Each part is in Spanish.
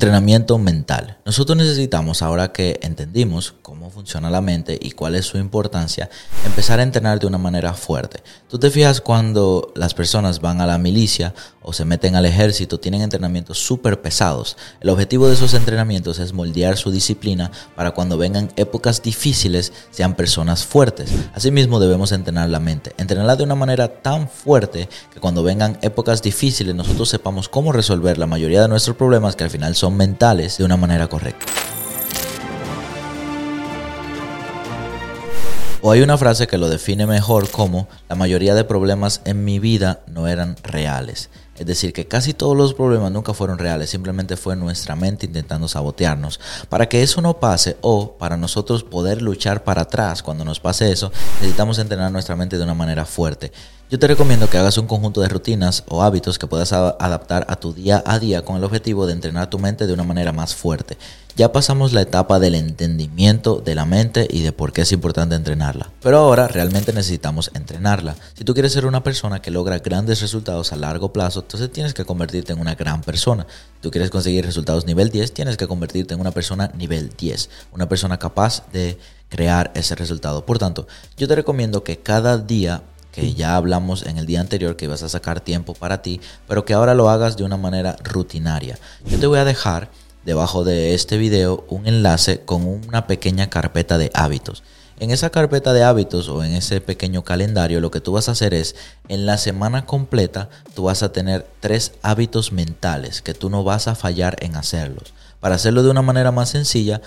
Entrenamiento mental. Nosotros necesitamos, ahora que entendimos cómo funciona la mente y cuál es su importancia, empezar a entrenar de una manera fuerte. Tú te fijas cuando las personas van a la milicia o se meten al ejército, tienen entrenamientos súper pesados. El objetivo de esos entrenamientos es moldear su disciplina para cuando vengan épocas difíciles sean personas fuertes. Asimismo debemos entrenar la mente, entrenarla de una manera tan fuerte que cuando vengan épocas difíciles nosotros sepamos cómo resolver la mayoría de nuestros problemas que al final son mentales de una manera correcta. O hay una frase que lo define mejor como la mayoría de problemas en mi vida no eran reales. Es decir, que casi todos los problemas nunca fueron reales, simplemente fue nuestra mente intentando sabotearnos. Para que eso no pase o para nosotros poder luchar para atrás cuando nos pase eso, necesitamos entrenar nuestra mente de una manera fuerte. Yo te recomiendo que hagas un conjunto de rutinas o hábitos que puedas adaptar a tu día a día con el objetivo de entrenar tu mente de una manera más fuerte. Ya pasamos la etapa del entendimiento de la mente y de por qué es importante entrenarla. Pero ahora realmente necesitamos entrenarla. Si tú quieres ser una persona que logra grandes resultados a largo plazo, entonces tienes que convertirte en una gran persona. Si tú quieres conseguir resultados nivel 10, tienes que convertirte en una persona nivel 10. Una persona capaz de crear ese resultado. Por tanto, yo te recomiendo que cada día que ya hablamos en el día anterior que ibas a sacar tiempo para ti, pero que ahora lo hagas de una manera rutinaria. Yo te voy a dejar debajo de este video un enlace con una pequeña carpeta de hábitos. En esa carpeta de hábitos o en ese pequeño calendario lo que tú vas a hacer es en la semana completa tú vas a tener tres hábitos mentales que tú no vas a fallar en hacerlos. Para hacerlo de una manera más sencilla,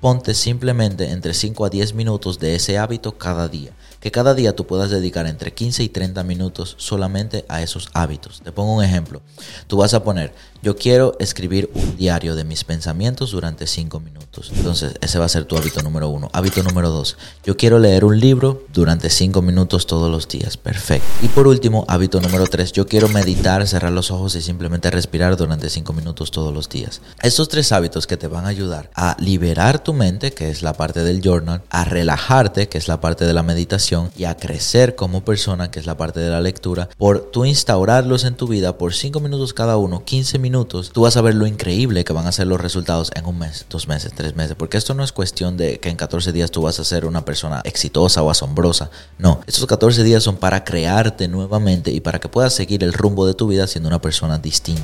ponte simplemente entre 5 a 10 minutos de ese hábito cada día que cada día tú puedas dedicar entre 15 y 30 minutos solamente a esos hábitos. Te pongo un ejemplo. Tú vas a poner, yo quiero escribir un diario de mis pensamientos durante 5 minutos. Entonces, ese va a ser tu hábito número uno. Hábito número dos, yo quiero leer un libro durante 5 minutos todos los días. Perfecto. Y por último, hábito número tres, yo quiero meditar, cerrar los ojos y simplemente respirar durante 5 minutos todos los días. Estos tres hábitos que te van a ayudar a liberar tu mente, que es la parte del journal, a relajarte, que es la parte de la meditación, y a crecer como persona, que es la parte de la lectura, por tú instaurarlos en tu vida por 5 minutos cada uno, 15 minutos, tú vas a ver lo increíble que van a ser los resultados en un mes, dos meses, tres meses, porque esto no es cuestión de que en 14 días tú vas a ser una persona exitosa o asombrosa, no, estos 14 días son para crearte nuevamente y para que puedas seguir el rumbo de tu vida siendo una persona distinta.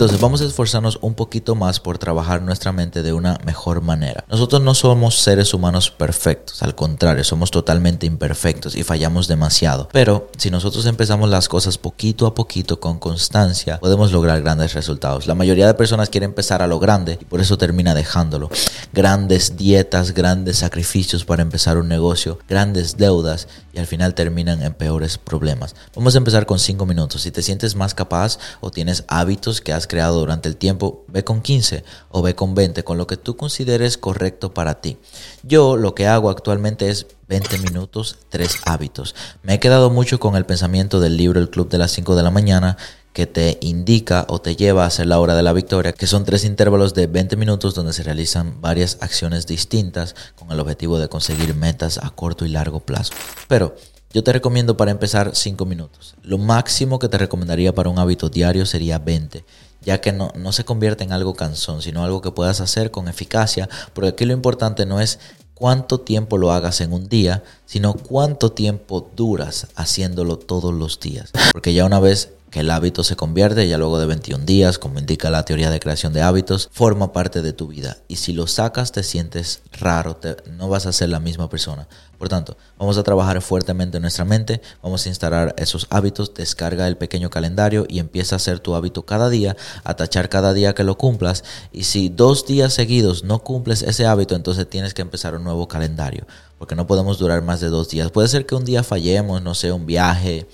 Entonces vamos a esforzarnos un poquito más por trabajar nuestra mente de una mejor manera. Nosotros no somos seres humanos perfectos, al contrario, somos totalmente imperfectos y fallamos demasiado. Pero si nosotros empezamos las cosas poquito a poquito con constancia, podemos lograr grandes resultados. La mayoría de personas quiere empezar a lo grande y por eso termina dejándolo. Grandes dietas, grandes sacrificios para empezar un negocio, grandes deudas y al final terminan en peores problemas. Vamos a empezar con 5 minutos. Si te sientes más capaz o tienes hábitos que has creado durante el tiempo, ve con 15 o ve con 20, con lo que tú consideres correcto para ti. Yo lo que hago actualmente es 20 minutos, 3 hábitos. Me he quedado mucho con el pensamiento del libro El Club de las 5 de la mañana que te indica o te lleva a hacer la hora de la victoria, que son tres intervalos de 20 minutos donde se realizan varias acciones distintas con el objetivo de conseguir metas a corto y largo plazo. Pero yo te recomiendo para empezar 5 minutos. Lo máximo que te recomendaría para un hábito diario sería 20, ya que no, no se convierte en algo cansón, sino algo que puedas hacer con eficacia, porque aquí lo importante no es cuánto tiempo lo hagas en un día, sino cuánto tiempo duras haciéndolo todos los días. Porque ya una vez que el hábito se convierte ya luego de 21 días, como indica la teoría de creación de hábitos, forma parte de tu vida. Y si lo sacas te sientes raro, no vas a ser la misma persona. Por tanto, vamos a trabajar fuertemente en nuestra mente, vamos a instalar esos hábitos, descarga el pequeño calendario y empieza a hacer tu hábito cada día, a tachar cada día que lo cumplas. Y si dos días seguidos no cumples ese hábito, entonces tienes que empezar un nuevo calendario, porque no podemos durar más de dos días. Puede ser que un día fallemos, no sé, un viaje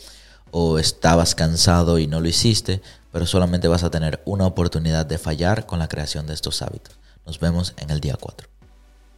o estabas cansado y no lo hiciste, pero solamente vas a tener una oportunidad de fallar con la creación de estos hábitos. Nos vemos en el día 4.